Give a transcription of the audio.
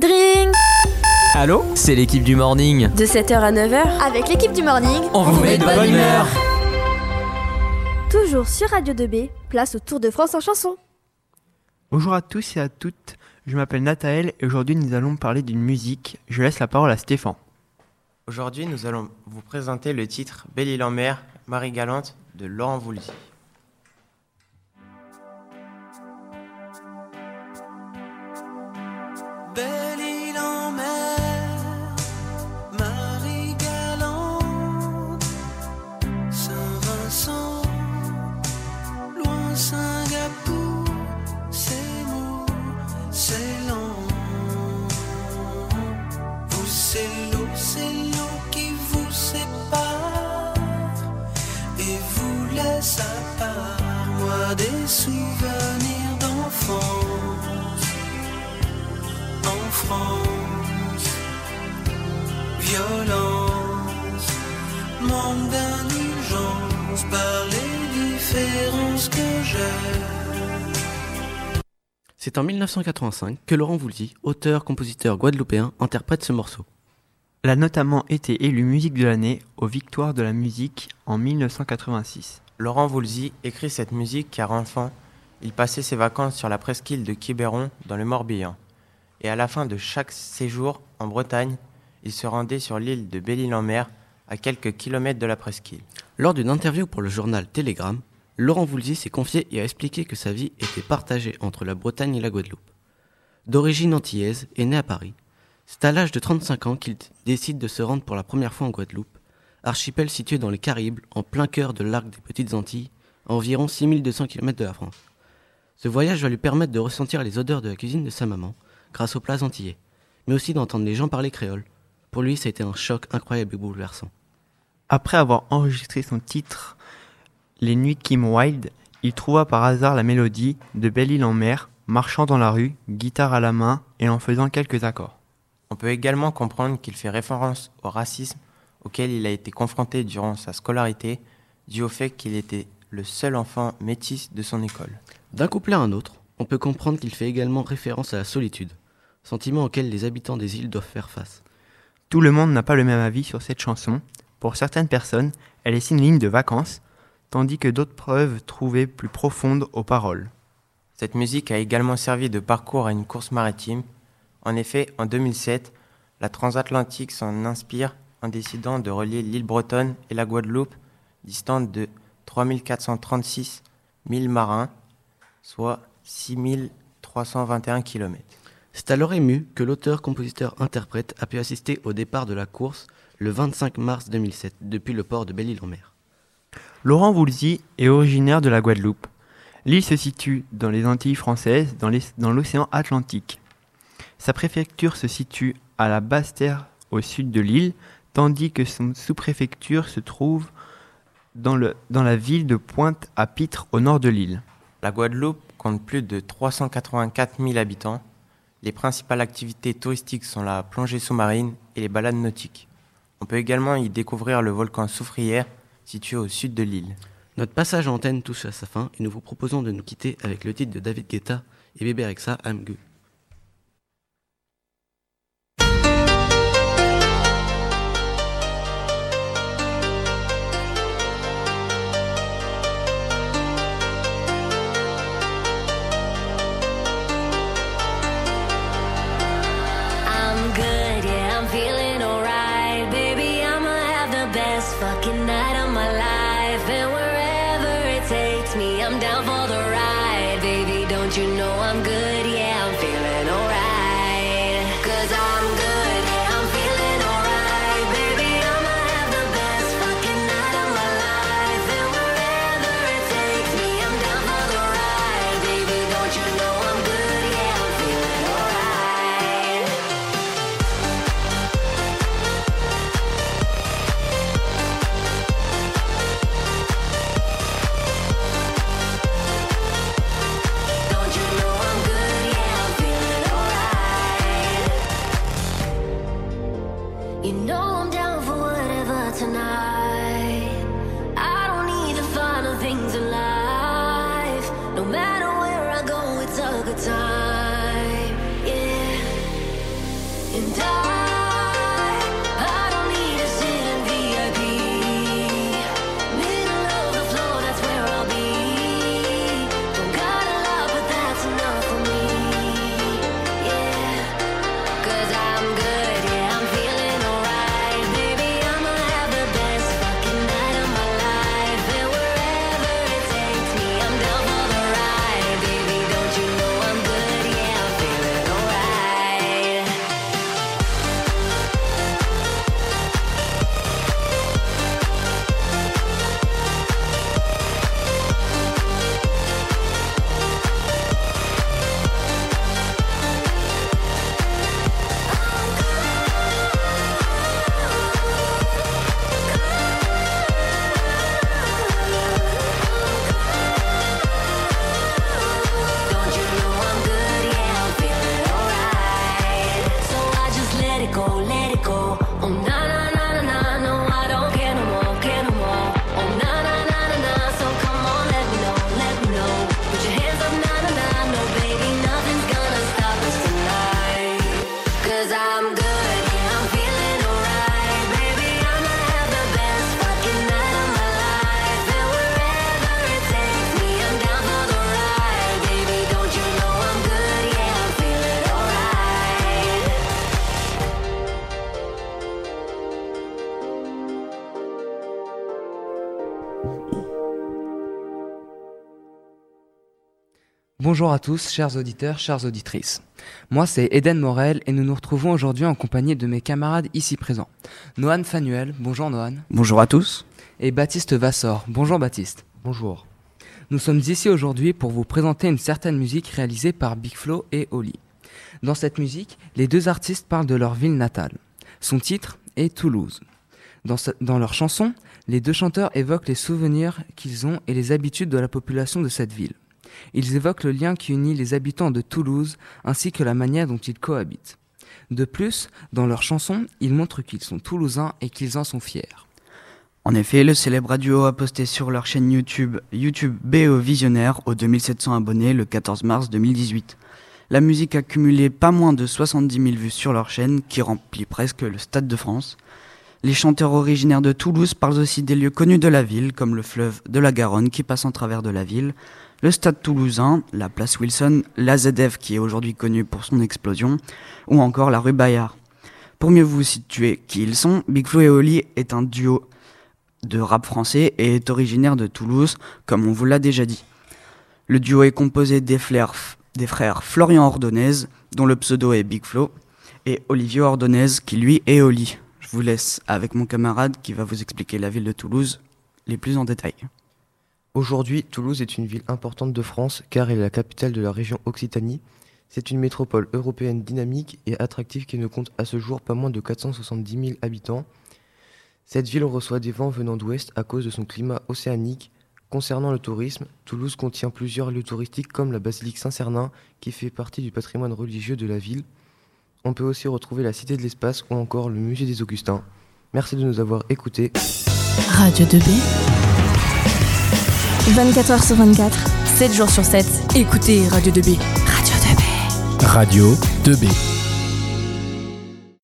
Dring Allô C'est l'équipe du morning. De 7h à 9h, Avec l'équipe du morning, On, vous met de bonne humeur. toujours sur Radio 2B, place au Tour de France en chanson. Bonjour à tous et à toutes, je m'appelle Nathaël et aujourd'hui nous allons parler d'une musique. Je laisse la parole à Stéphane. Aujourd'hui, nous allons vous présenter le titre Belle-Île en mer, Marie Galante de Laurent Voulzy. Belle des souvenirs d'enfance en France. Violence, manque d'indulgence par les différences que j'ai. C'est en 1985 que Laurent Voulzy, auteur-compositeur guadeloupéen, interprète ce morceau. Elle a notamment été élue musique de l'année aux Victoires de la musique en 1986. Laurent Voulzy écrit cette musique car enfant, il passait ses vacances sur la presqu'île de Quiberon dans le Morbihan. Et à la fin de chaque séjour en Bretagne, il se rendait sur l'île de Belle-Île-en-Mer, à quelques kilomètres de la presqu'île. Lors d'une interview pour le journal Télégramme, Laurent Voulzy s'est confié et a expliqué que sa vie était partagée entre la Bretagne et la Guadeloupe. D'origine antillaise et né à Paris, c'est à l'âge de 35 ans qu'il décide de se rendre pour la première fois en Guadeloupe, archipel situé dans les Caraïbes, en plein cœur de l'arc des Petites Antilles, à environ 6200 km de la France. Ce voyage va lui permettre de ressentir les odeurs de la cuisine de sa maman, grâce aux plats antillais, mais aussi d'entendre les gens parler créole. Pour lui, ça a été un choc incroyable et bouleversant. Après avoir enregistré son titre Les Nuits Kim Wilde, il trouva par hasard la mélodie de Belle Île en mer, marchant dans la rue, guitare à la main et en faisant quelques accords. On peut également comprendre qu'il fait référence au racisme auquel il a été confronté durant sa scolarité, dû au fait qu'il était le seul enfant métis de son école. D'un couplet à un autre, on peut comprendre qu'il fait également référence à la solitude, sentiment auquel les habitants des îles doivent faire face. Tout le monde n'a pas le même avis sur cette chanson. Pour certaines personnes, elle est synonyme de vacances, tandis que d'autres peuvent trouver plus profonde aux paroles. Cette musique a également servi de parcours à une course maritime. En effet, en 2007, la transatlantique s'en inspire en décidant de relier l'île bretonne et la Guadeloupe, distante de 3436 000 marins, soit 6321 km. C'est alors ému que l'auteur-compositeur-interprète a pu assister au départ de la course le 25 mars 2007 depuis le port de Belle-Île-en-Mer. Laurent Voulzy est originaire de la Guadeloupe. L'île se situe dans les Antilles françaises, dans l'océan Atlantique. Sa préfecture se situe à la Basse-Terre au sud de l'île, tandis que son sous-préfecture se trouve dans, le, dans la ville de Pointe-à-Pitre au nord de l'île. La Guadeloupe compte plus de 384 000 habitants. Les principales activités touristiques sont la plongée sous-marine et les balades nautiques. On peut également y découvrir le volcan Soufrière, situé au sud de l'île. Notre passage en antenne touche à sa fin et nous vous proposons de nous quitter avec le titre de David Guetta et Bébé Rexa, I'm I'm down for Bonjour à tous, chers auditeurs, chères auditrices. Moi, c'est Eden Morel et nous nous retrouvons aujourd'hui en compagnie de mes camarades ici présents. Noan Fanuel, bonjour Noan. Bonjour à tous. Et Baptiste Vassor, bonjour Baptiste. Bonjour. Nous sommes ici aujourd'hui pour vous présenter une certaine musique réalisée par Big Flo et Oli. Dans cette musique, les deux artistes parlent de leur ville natale. Son titre est Toulouse. Dans leur chanson, les deux chanteurs évoquent les souvenirs qu'ils ont et les habitudes de la population de cette ville. Ils évoquent le lien qui unit les habitants de Toulouse ainsi que la manière dont ils cohabitent. De plus, dans leur chanson, ils montrent qu'ils sont toulousains et qu'ils en sont fiers. En effet, le célèbre duo a posté sur leur chaîne YouTube YouTube BO Visionnaire aux 2700 abonnés le 14 mars 2018. La musique a cumulé pas moins de 70 000 vues sur leur chaîne qui remplit presque le Stade de France. Les chanteurs originaires de Toulouse parlent aussi des lieux connus de la ville comme le fleuve de la Garonne qui passe en travers de la ville, le stade toulousain, la place Wilson, la ZF qui est aujourd'hui connue pour son explosion, ou encore la rue Bayard. Pour mieux vous situer qui ils sont, Big Flo et Oli est un duo de rap français et est originaire de Toulouse, comme on vous l'a déjà dit. Le duo est composé des, des frères Florian Ordonez, dont le pseudo est Big Flo, et Olivier Ordonez, qui lui est Oli. Je vous laisse avec mon camarade qui va vous expliquer la ville de Toulouse les plus en détail. Aujourd'hui, Toulouse est une ville importante de France car elle est la capitale de la région Occitanie. C'est une métropole européenne dynamique et attractive qui ne compte à ce jour pas moins de 470 000 habitants. Cette ville reçoit des vents venant d'ouest à cause de son climat océanique. Concernant le tourisme, Toulouse contient plusieurs lieux touristiques comme la basilique Saint-Cernin qui fait partie du patrimoine religieux de la ville. On peut aussi retrouver la Cité de l'Espace ou encore le musée des Augustins. Merci de nous avoir écoutés. Radio 2B, 24h sur 24. 7 jours sur 7. Écoutez Radio 2B. Radio 2B. Radio 2B.